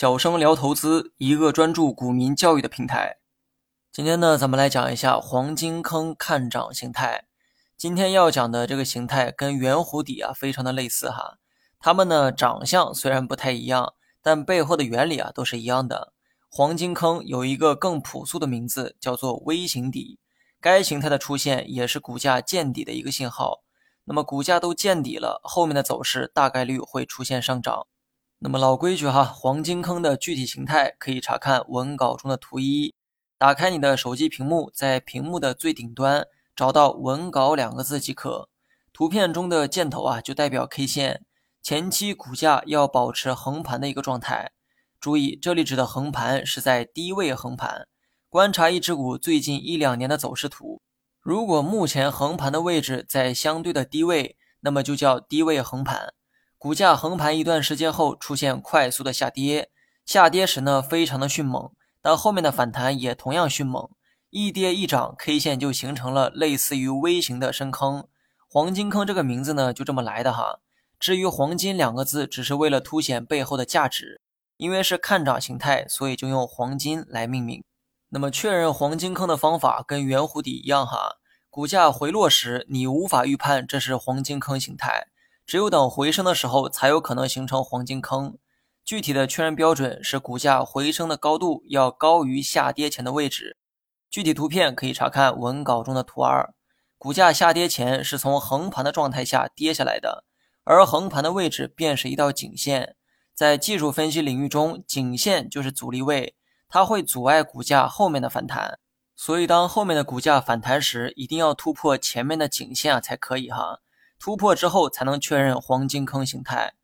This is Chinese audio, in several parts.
小生聊投资，一个专注股民教育的平台。今天呢，咱们来讲一下黄金坑看涨形态。今天要讲的这个形态跟圆弧底啊，非常的类似哈。它们呢，长相虽然不太一样，但背后的原理啊，都是一样的。黄金坑有一个更朴素的名字，叫做微型底。该形态的出现也是股价见底的一个信号。那么股价都见底了，后面的走势大概率会出现上涨。那么老规矩哈，黄金坑的具体形态可以查看文稿中的图一。打开你的手机屏幕，在屏幕的最顶端找到“文稿”两个字即可。图片中的箭头啊，就代表 K 线，前期股价要保持横盘的一个状态。注意，这里指的横盘是在低位横盘。观察一只股最近一两年的走势图，如果目前横盘的位置在相对的低位，那么就叫低位横盘。股价横盘一段时间后出现快速的下跌，下跌时呢非常的迅猛，但后面的反弹也同样迅猛，一跌一涨，K 线就形成了类似于 V 型的深坑。黄金坑这个名字呢就这么来的哈。至于黄金两个字，只是为了凸显背后的价值，因为是看涨形态，所以就用黄金来命名。那么确认黄金坑的方法跟圆弧底一样哈，股价回落时你无法预判这是黄金坑形态。只有等回升的时候，才有可能形成黄金坑。具体的确认标准是股价回升的高度要高于下跌前的位置。具体图片可以查看文稿中的图二。股价下跌前是从横盘的状态下跌下来的，而横盘的位置便是一道颈线。在技术分析领域中，颈线就是阻力位，它会阻碍股价后面的反弹。所以，当后面的股价反弹时，一定要突破前面的颈线啊才可以哈。突破之后才能确认黄金坑形态。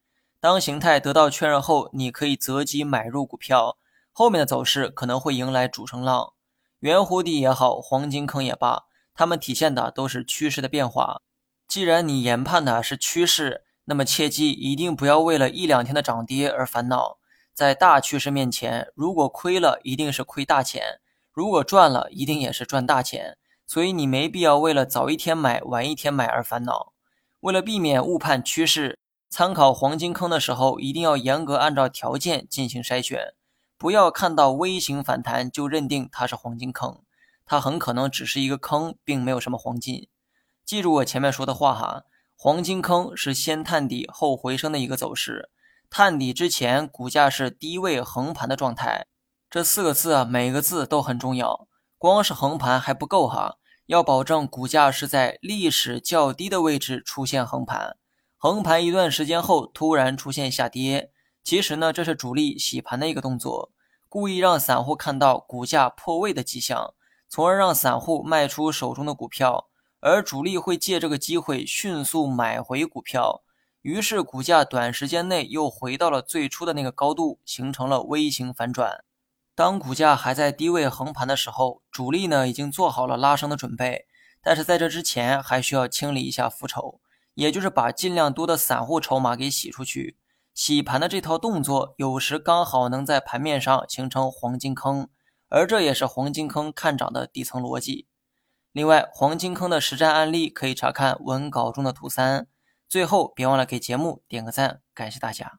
当形态得到确认后，你可以择机买入股票，后面的走势可能会迎来主升浪。圆弧底也好，黄金坑也罢，它们体现的都是趋势的变化。既然你研判的是趋势，那么切记一定不要为了一两天的涨跌而烦恼。在大趋势面前，如果亏了，一定是亏大钱；如果赚了，一定也是赚大钱。所以你没必要为了早一天买、晚一天买而烦恼。为了避免误判趋势，参考黄金坑的时候，一定要严格按照条件进行筛选，不要看到微型反弹就认定它是黄金坑，它很可能只是一个坑，并没有什么黄金。记住我前面说的话哈，黄金坑是先探底后回升的一个走势，探底之前股价是低位横盘的状态。这四个字啊，每个字都很重要，光是横盘还不够哈。要保证股价是在历史较低的位置出现横盘，横盘一段时间后突然出现下跌，其实呢这是主力洗盘的一个动作，故意让散户看到股价破位的迹象，从而让散户卖出手中的股票，而主力会借这个机会迅速买回股票，于是股价短时间内又回到了最初的那个高度，形成了 V 型反转。当股价还在低位横盘的时候，主力呢已经做好了拉升的准备，但是在这之前还需要清理一下浮筹，也就是把尽量多的散户筹码给洗出去。洗盘的这套动作，有时刚好能在盘面上形成黄金坑，而这也是黄金坑看涨的底层逻辑。另外，黄金坑的实战案例可以查看文稿中的图三。最后，别忘了给节目点个赞，感谢大家。